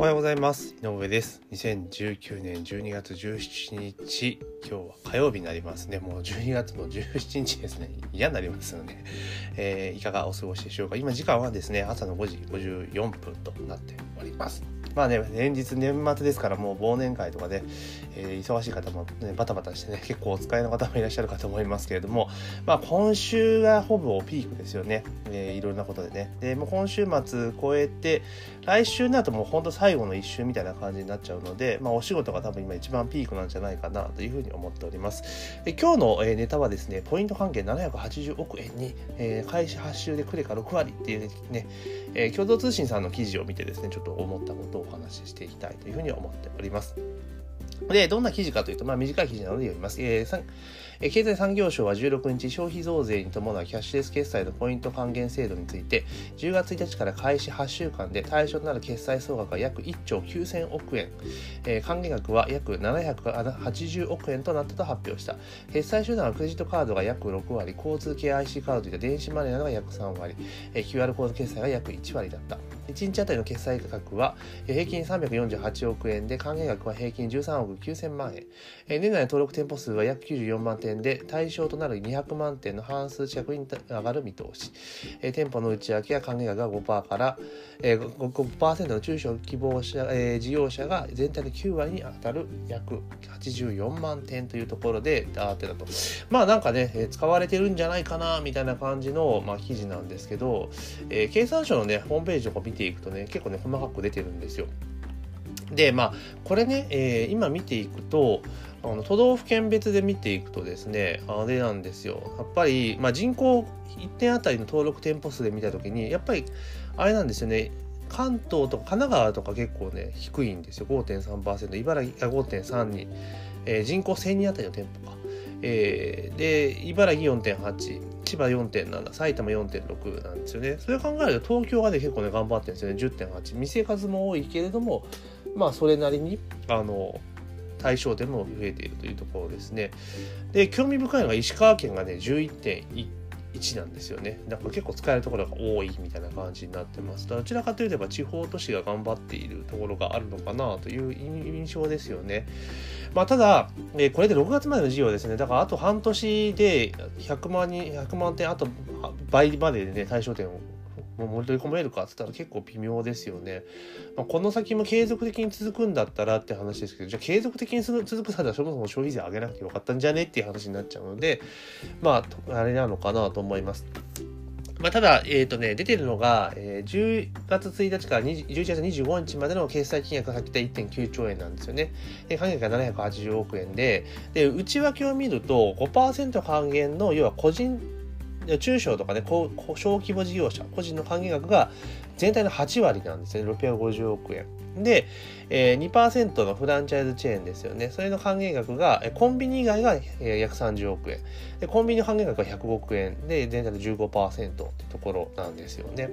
おはようございます。井上です。2019年12月17日。今日は火曜日になりますね。もう12月の17日ですね。嫌になりますよね、えー、いかがお過ごしでしょうか。今時間はですね朝の5時54分となっております。まあね、連日年末ですからもう忘年会とかで、えー、忙しい方も、ね、バタバタしてね、結構お使いの方もいらっしゃるかと思いますけれども、まあ今週がほぼピークですよね。えー、いろんなことでね。で、もう今週末超えて、来週になるともうほんと最後の一週みたいな感じになっちゃうので、まあお仕事が多分今一番ピークなんじゃないかなというふうに思っております。で今日の、えネタはですね、ポイント関係780億円に、えー、開始発週でクレカ6割っていうね、え、共同通信さんの記事を見てですね、ちょっと思ったことをお話ししていきたいというふうに思っております。で、どんな記事かというと、まあ短い記事なので読みます。えーえ経済産業省は16日、消費増税に伴うキャッシュレス決済のポイント還元制度について、10月1日から開始8週間で対象となる決済総額は約1兆9000億円、え、還元額は約780億円となったと発表した。決済手段はクレジットカードが約6割、交通系 IC カードといった電子マネーなどが約3割、え、QR コード決済が約1割だった。1日あたりの決済価格は平均348億円で還元額は平均13億9000万円。え年内の登録店舗数は約94万店で対象となる200万店の半数近くに上がる見通し。え店舗の内訳や還元額が5%からえー5%の中小希望者、事業者が全体の9割に当たる約84万店というところであってだと。まあなんかね、使われてるんじゃないかなみたいな感じの、まあ、記事なんですけど、えー、経産省のね、ホームページを見てていくとね、結構ね、細かく出てるんですよ。で、まあ、これね、えー、今見ていくと、あの都道府県別で見ていくとですね、あれなんですよ。やっぱり、まあ、人口1点あたりの登録店舗数で見たときに、やっぱり、あれなんですよね、関東とか神奈川とか結構ね、低いんですよ。5.3%、茨城が5.3に、えー、人口1000人あたりの店舗か。えー、で、茨城4.8、千葉4.7、埼玉4.6なんですよね。それ考えると東京がね、結構ね、頑張ってるんですよね。10.8。店数も多いけれども、まあ、それなりに、あの、対象でも増えているというところですね。で、興味深いのが石川県がね、11.1 1なんですよね。だから結構使えるところが多いみたいな感じになってます。どちらかといえば地方都市が頑張っているところがあるのかなという印象ですよね。まあ、ただ、えー、これで6月までの事業ですね。だからあと半年で100万人、100万点、あと倍まででね、対象点をもう盛り込めるかって言ったら結構微妙ですよね。まあ、この先も継続的に続くんだったらって話ですけど、じゃあ継続的に続くならそもそも消費税上げなくてよかったんじゃねっていう話になっちゃうので、まあ、あれなのかなと思います。まあ、ただ、えっ、ー、とね、出てるのが、えー、10月1日から11月25日までの決済金額が先言った1.9兆円なんですよね。で、還元が780億円で、で、内訳を見ると5%還元の、要は個人中小とかね、小規模事業者、個人の還元額が全体の8割なんですね、650億円。で、えー、2%のフランチャイズチェーンですよね。それの還元額が、コンビニ以外が、約30億円。で、コンビニの還元額が100億円で、全体の15%ってところなんですよね。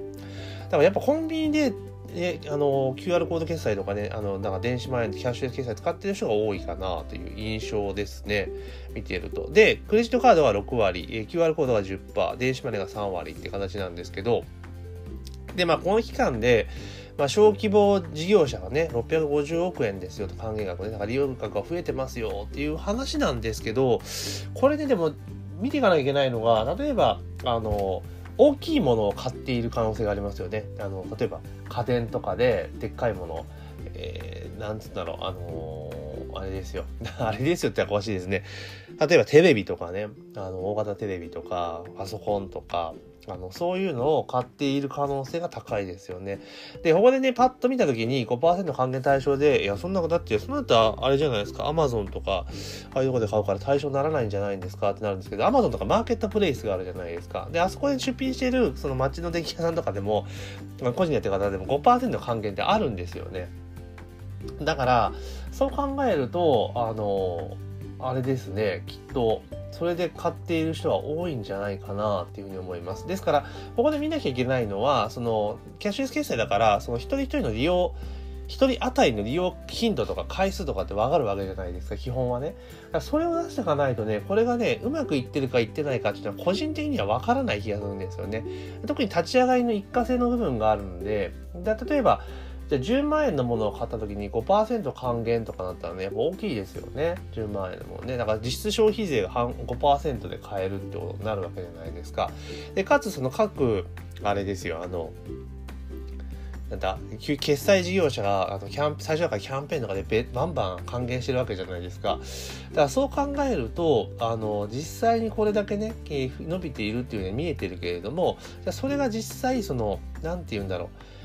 だからやっぱコンビニでで、あの、QR コード決済とかね、あの、なんか電子マネーキャッシュレス決済使ってる人が多いかなという印象ですね。見てると。で、クレジットカードは6割、QR コードは10%、電子マネーが3割って形なんですけど、で、まあ、この期間で、まあ、小規模事業者がね、650億円ですよと還元額ね、だから利用額が増えてますよっていう話なんですけど、これででも見ていかなきゃいけないのが、例えば、あの、大きいものを買っている可能性がありますよね。あの例えば家電とかででっかいもの、えー、なんつうんだろう、あのー、あれですよ。あれですよって詳しいですね。例えばテレビとかね、あの大型テレビとかパソコンとか、あの、そういうのを買っている可能性が高いですよね。で、ここでね、パッと見たときに5%還元対象で、いや、そんなことだって、そんなだったらあれじゃないですか、アマゾンとか、ああいうとこで買うから対象にならないんじゃないんですかってなるんですけど、アマゾンとかマーケットプレイスがあるじゃないですか。で、あそこで出品してる、その街の電気屋さんとかでもま、個人やってる方でも5%還元ってあるんですよね。だから、そう考えると、あの、あれですね、きっと、それで買っている人は多いんじゃないかなっていうふうに思います。ですから、ここで見なきゃいけないのは、その、キャッシュレス決済だから、その一人一人の利用、一人当たりの利用頻度とか回数とかってわかるわけじゃないですか、基本はね。それを出していかないとね、これがね、うまくいってるかいってないかっていうのは個人的にはわからない気がするんですよね。特に立ち上がりの一過性の部分があるんで、例えば、じゃあ10万円のものを買った時に5%還元とかなったらねやっぱ大きいですよね。10万円のものね。だから実質消費税が5%で買えるってことになるわけじゃないですか。でかつその各あれですよあのなんだ決済事業者があのキャン最初だからキャンペーンとかでバンバン還元してるわけじゃないですか。だからそう考えるとあの実際にこれだけね伸びているっていうのは見えてるけれどもじゃそれが実際その何て言うんだろう。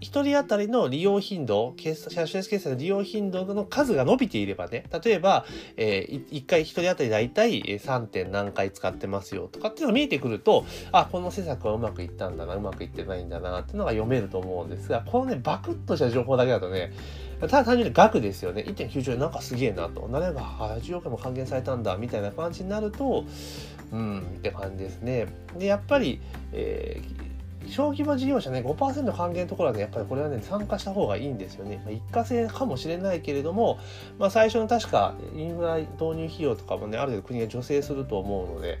1人当たりの利用頻度、キャッシュレス決済の利用頻度の数が伸びていればね、例えば、えー、1回1人当たりだいたい 3. 点何回使ってますよとかっていうのが見えてくると、あ、この施策はうまくいったんだな、うまくいってないんだなっていうのが読めると思うんですが、このね、バクッとした情報だけだとね、ただ単純に額ですよね。1.9兆円なんかすげえなと。7が80億円も還元されたんだみたいな感じになると、うんって感じですね。で、やっぱり、えー小規模事業者ね5%還元のところはねやっぱりこれはね参加した方がいいんですよね、まあ、一過性かもしれないけれども、まあ、最初の確かインフラ導入費用とかもねある程度国が助成すると思うので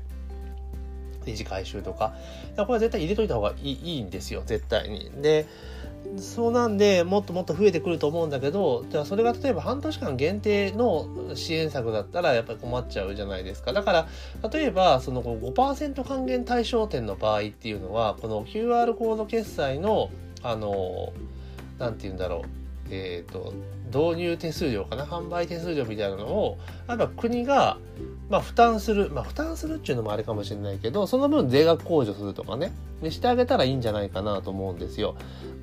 維持回収とか。これは絶対入れといた方がいいいいんですよ絶対に。でそうなんでもっともっと増えてくると思うんだけどじゃあそれが例えば半年間限定の支援策だったらやっぱり困っちゃうじゃないですか。だから例えばその5%還元対象店の場合っていうのはこの QR コード決済のあの何て言うんだろう。えっ、ー、と導入手数料かな？販売手数料みたいなのをやっぱ国がまあ負担するまあ負担するっていうのもあれかもしれないけどその分税額控除するとかね。でしてあげたらいいんじゃないかなと思うんですよ。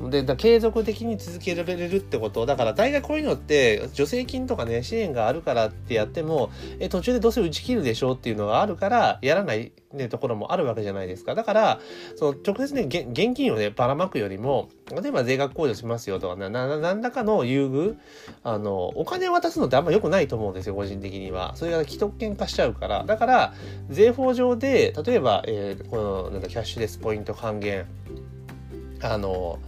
で継続的に続けられるってこと。だから大概こういうのって助成金とかね支援があるからってやってもえ途中でどうせ打ち切るでしょうっていうのがあるからやらない、ね、ところもあるわけじゃないですか。だからその直接ね現金をねばらまくよりも例えば税額控除しますよとか何らかの優遇あのお金を渡すのってあんま良くないと思うんですよ個人的には。それが既得権化しちゃうから。だから税法上で例えば、えー、このなんだキャッシュレスポイント還元。あの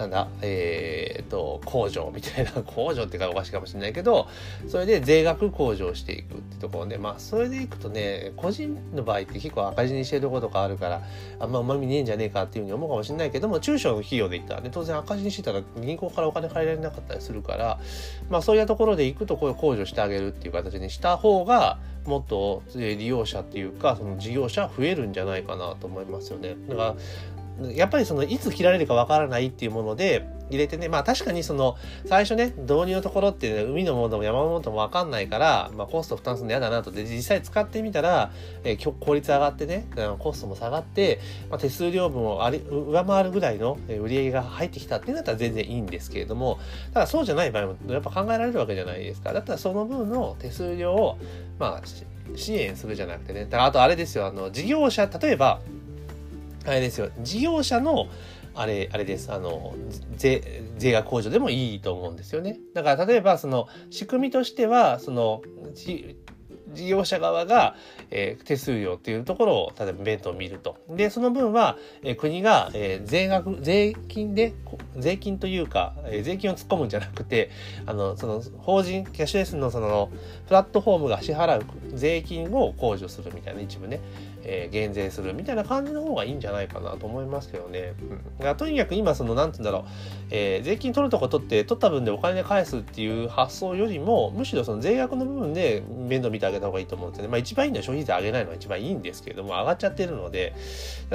なんだ、えー、っと、控除みたいな、控除っていうかおかしいかもしれないけど、それで税額控除をしていくってところで、まあ、それでいくとね、個人の場合って結構赤字にしてるところとかあるから、あんまうまみねえんじゃねえかっていうふうに思うかもしれないけども、中小の企業で言ったらね、当然赤字にしてたら銀行からお金借りられなかったりするから、まあ、そういうところでいくと、こういう控除してあげるっていう形にした方が、もっと利用者っていうかその事業者増えるんじゃないかなと思いますよね。だからやっぱりそのいつ切られるかわからないっていうもので入れてねまあ確かにその最初ね導入のところって、ね、海のものも山のものもわかんないから、まあ、コスト負担するの嫌だなと。で実際使ってみたら、えー、効率上がってねコストも下がって、まあ、手数料分をあり上回るぐらいの売り上げが入ってきたっていうんだったら全然いいんですけれどもただそうじゃない場合もやっぱ考えられるわけじゃないですか。だったらその分の手数料をまあ支援するじゃなくてね。だからあとあれですよ。あの事業者例えばあれですよ、事業者の、あれ、あれです。あの、税、税額控除でもいいと思うんですよね。だから、例えば、その、仕組みとしては、その、事業者側が、えー、手数料っていうところを、例えば弁当を見ると。で、その分は、えー、国が、えー、税額、税金で、税金というか、え、税金を突っ込むんじゃなくて、あの、その、法人、キャッシュレスのその、プラットフォームが支払う税金を控除するみたいな一部ね。えー、減税するみたいな感じの方がいいんじゃないかなと思いますけどね。うん、とにかく今その何て言うんだろう、えー、税金取るとこ取って取った分でお金で返すっていう発想よりもむしろその税額の部分で面倒見てあげた方がいいと思うんですよね。まあ一番いいのは消費税上げないのが一番いいんですけれども上がっちゃってるので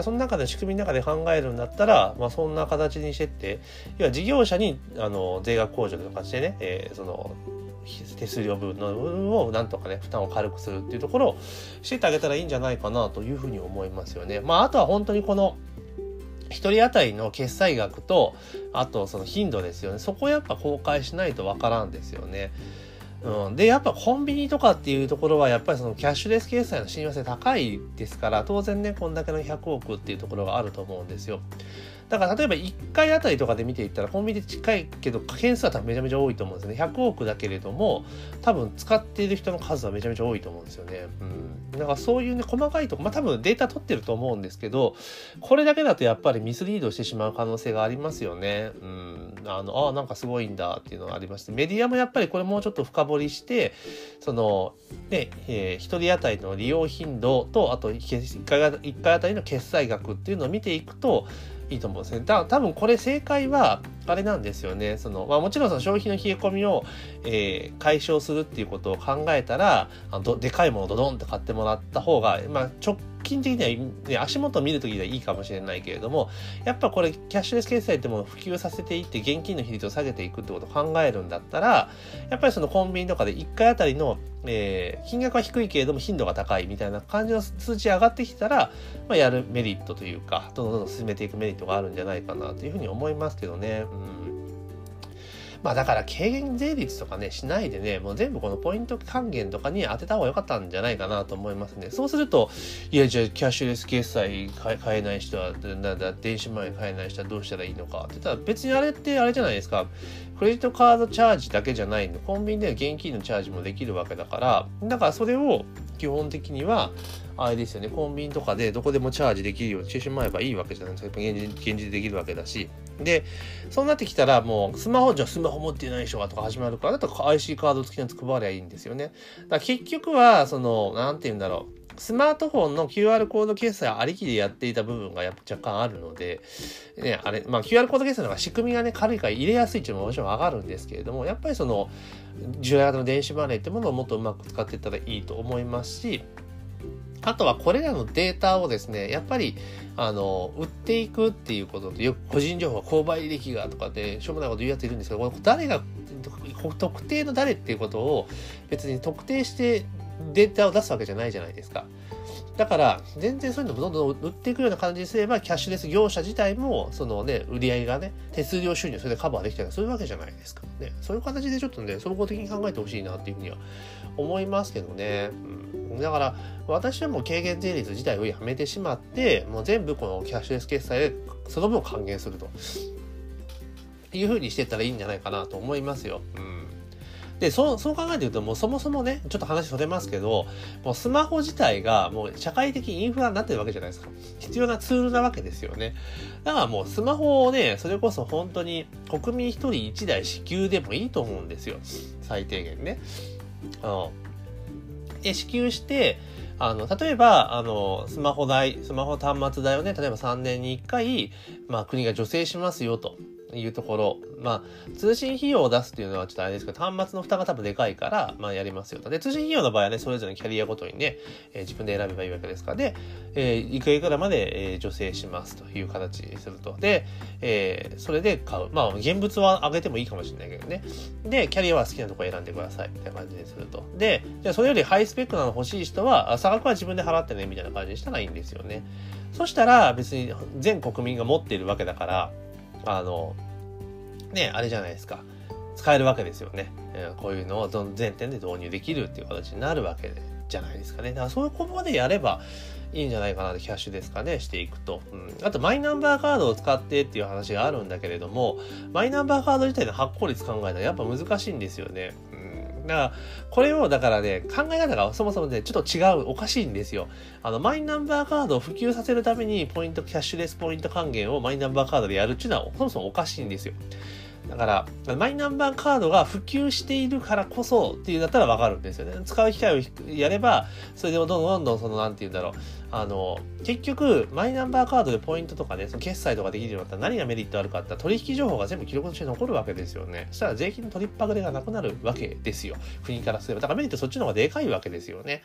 その中で仕組みの中で考えるんだったら、まあ、そんな形にしてって要は事業者にあの税額控除とかしてね、えー、その手数料分の分をなんとかね負担を軽くするっていうところをしててあげたらいいんじゃないかなというふうに思いますよね。まああとは本当にこの1人当たりの決済額とあとその頻度ですよねそこをやっぱ公開しないとわからんですよね。うん、でやっぱコンビニとかっていうところはやっぱりそのキャッシュレス決済の親和性高いですから当然ねこんだけの100億っていうところがあると思うんですよ。だから例えば1回あたりとかで見ていったらコンビニで近いけど件数は多分めちゃめちゃ多いと思うんですね。100億だけれども多分使っている人の数はめちゃめちゃ多いと思うんですよね。うん。だからそういうね細かいとこまあ多分データ取ってると思うんですけどこれだけだとやっぱりミスリードしてしまう可能性がありますよね。うん。あのあなんかすごいんだっていうのがありましてメディアもやっぱりこれもうちょっと深掘りしてそのねえー、1人当たりの利用頻度とあと1回 ,1 回あたりの決済額っていうのを見ていくといいと思うんですね。だ多分これ正解はあれなんですよね。その、まあもちろんその消費の冷え込みを、えー、解消するっていうことを考えたら、あのでかいものをドドンって買ってもらった方が、まあ直近的には、ね、足元を見るときではいいかもしれないけれども、やっぱこれキャッシュレス決済ってものを普及させていって現金の比率を下げていくってことを考えるんだったら、やっぱりそのコンビニとかで1回あたりの、えー、金額は低いけれども頻度が高いみたいな感じの数値上がってきたら、まあ、やるメリットというか、どんどんどんどん進めていくメリットがあるんじゃないかなというふうに思いますけどね。うんまあだから軽減税率とかね、しないでね、もう全部このポイント還元とかに当てた方が良かったんじゃないかなと思いますね。そうすると、いや、じゃあキャッシュレス決済買えない人は、なんだ、電子マネー買えない人はどうしたらいいのかって言ったら、別にあれってあれじゃないですか。クレジットカードチャージだけじゃないの。コンビニでは現金のチャージもできるわけだから、だからそれを基本的には、あれですよね、コンビニとかでどこでもチャージできるようにしてしまえばいいわけじゃないですか。現実現実できるわけだし。で、そうなってきたらもうスマホ、じゃスマホ持ってない人がとか始まるから、だと IC カード付きのやつ配りゃいいんですよね。だ結局は、その、なんて言うんだろう。スマートフォンの QR コード決済ありきでやっていた部分がやっぱ若干あるので、ね、あれ、まあ QR コード決済の方が仕組みがね、軽いから入れやすいっていうのももちろん上がるんですけれども、やっぱりその、従来型の電子マネーってものをもっとうまく使っていったらいいと思いますし、あとはこれらのデータをですね、やっぱり、あの、売っていくっていうことと、よく個人情報、購買履歴がとかで、しょうもないこと言うやついるんですけど、誰が、特定の誰っていうことを別に特定してデータを出すわけじゃないじゃないですか。だから、全然そういうのもどんどん売っていくような感じにすれば、キャッシュレス業者自体も、そのね、売り上げがね、手数料収入それでカバーできたりするわけじゃないですか。ね。そういう形でちょっとね、総合的に考えてほしいなっていうふうには思いますけどね。うん、だから、私はもう軽減税率自体をやめてしまって、もう全部このキャッシュレス決済でその分を還元すると。いうふうにしてったらいいんじゃないかなと思いますよ。うんで、そう、そう考えてると、もうそもそもね、ちょっと話それますけど、もうスマホ自体がもう社会的インフラになってるわけじゃないですか。必要なツールなわけですよね。だからもうスマホをね、それこそ本当に国民一人一台支給でもいいと思うんですよ。最低限ね。うん。で、支給して、あの、例えば、あの、スマホ代、スマホ端末代をね、例えば3年に1回、まあ国が助成しますよと。いうところ、まあ、通信費用を出すっていうのはちょっとあれですけど、端末の負担が多分でかいから、まあ、やりますよと。で、通信費用の場合はね、それぞれのキャリアごとにね、えー、自分で選べばいいわけですから、で、えー、いくらいくらまで、えー、助成しますという形にすると。で、えー、それで買う。まあ、現物は上げてもいいかもしれないけどね。で、キャリアは好きなとこ選んでください、みたいな感じにすると。で、じゃあそれよりハイスペックなの欲しい人は、差額は自分で払ってね、みたいな感じにしたらいいんですよね。そしたら、別に全国民が持っているわけだから、あの、ね、あれじゃないですか。使えるわけですよね。こういうのを全店で導入できるっていう形になるわけじゃないですかね。だからそういうことまでやればいいんじゃないかなとキャッシュですかね、していくと。うん、あと、マイナンバーカードを使ってっていう話があるんだけれども、マイナンバーカード自体の発行率考えたらやっぱ難しいんですよね。だから、これを、だからね、考え方がそもそもね、ちょっと違う、おかしいんですよ。あの、マイナンバーカードを普及させるために、ポイント、キャッシュレスポイント還元をマイナンバーカードでやるっていうのは、そもそもおかしいんですよ。だから、マイナンバーカードが普及しているからこそっていうんだったらわかるんですよね。使う機会をやれば、それでどんどんどんどんその、なんて言うんだろう。あの、結局、マイナンバーカードでポイントとかね、その決済とかできるようになったら何がメリットあるかって取引情報が全部記録として残るわけですよね。そしたら税金の取りっぱぐれがなくなるわけですよ。国からすれば。だからメリットそっちの方がでかいわけですよね。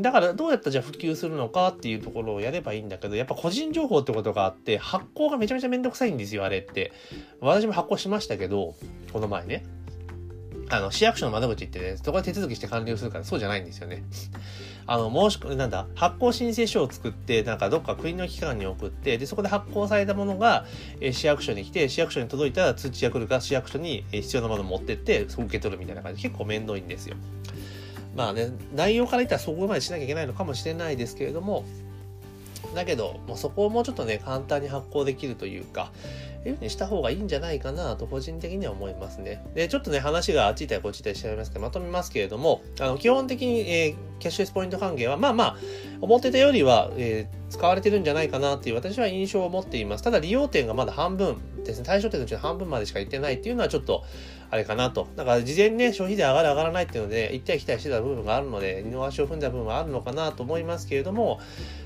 だからどうやったらじゃあ普及するのかっていうところをやればいいんだけど、やっぱ個人情報ってことがあって、発行がめちゃめちゃめんどくさいんですよ、あれって。私も発行しましたけど、この前ね。あの、市役所の窓口行ってね、そこで手続きして完了するからそうじゃないんですよね。あの、申し込なんだ、発行申請書を作って、なんかどっか国の機関に送って、で、そこで発行されたものが、え市役所に来て、市役所に届いたら通知が来るか市役所に必要なものを持ってって、受け取るみたいな感じで結構面倒いんですよ。まあね、内容から言ったらそこまでしなきゃいけないのかもしれないですけれども、だけど、もうそこをもうちょっとね、簡単に発行できるというか、いうふうにした方がいいんじゃないかなと個人的には思いますね。で、ちょっとね、話があっち行ったりこっち行ったりしちゃいますけど、まとめますけれども、あの、基本的に、えー、キャッシュレスポイント還元は、まあまあ、思ってたよりは、えー、使われてるんじゃないかなっていう私は印象を持っています。ただ利用点がまだ半分ですね、対象点のうちの半分までしか行ってないっていうのはちょっと、あれかなと。だから事前にね、消費税上がる上がらないっていうので、行ったり来たりしてた部分があるので、二の足を踏んだ部分はあるのかなと思いますけれども、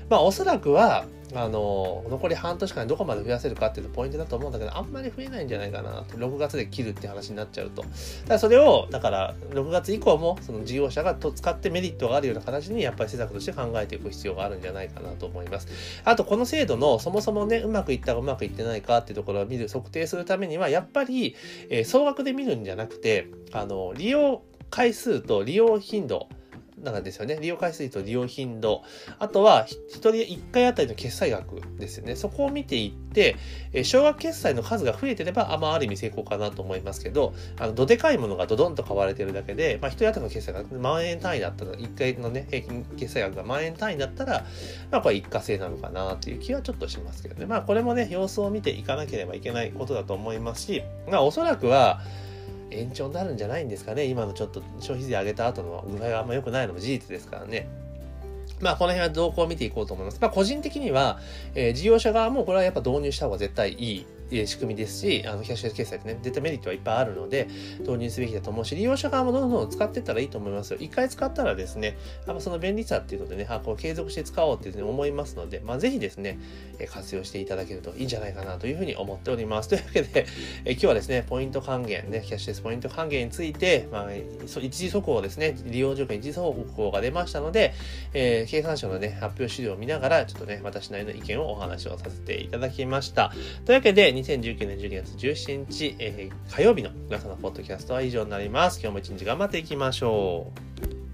まあおそらくは、あの、残り半年間にどこまで増やせるかっていうポイントだと思うんだけど、あんまり増えないんじゃないかなって、6月で切るって話になっちゃうと。だからそれを、だから、6月以降も、その事業者がと使ってメリットがあるような形に、やっぱり施策として考えていく必要があるんじゃないかなと思います。あと、この制度の、そもそもね、うまくいったかうまくいってないかっていうところを見る、測定するためには、やっぱり、えー、総額で見るんじゃなくて、あの、利用回数と利用頻度、なんですよね。利用回数と利用頻度。あとは、1人1回あたりの決済額ですよね。そこを見ていって、え少額決済の数が増えてれば、あまあ、ある意味成功かなと思いますけど、あの、どでかいものがドドンと買われてるだけで、まあ、1人当たりの決済が万円単位だったら、1回のね、平均決済額が万円単位だったら、まあ、これ一過性なのかなっていう気はちょっとしますけどね。まあ、これもね、様子を見ていかなければいけないことだと思いますし、まあ、おそらくは、延長になるんじゃないんですかね。今のちょっと消費税上げた後の具合があんま良くないのも事実ですからね。まあ、この辺は動向を見ていこうと思います。まあ、個人的には、えー、事業者側もこれはやっぱ導入した方が絶対いい仕組みですし、あの、キャッシュレス決済ってね、絶対メリットはいっぱいあるので、導入すべきだと思うし、利用者側もどんどん使っていったらいいと思いますよ。一回使ったらですね、あのその便利さっていうのでね、あ、こう継続して使おうっていうふうに思いますので、まあ、ぜひですね、活用していただけるといいんじゃないかなというふうに思っております。というわけで、え今日はですね、ポイント還元ね、キャッシュレスポイント還元について、まあ、一時速報ですね、利用条件一時速報が出ましたので、えー、経産省のね、発表資料を見ながら、ちょっとね、私なりの意見をお話をさせていただきました。というわけで、2019年12月17日、えー、火曜日の皆さんのポッドキャストは以上になります。今日も一日頑張っていきましょう。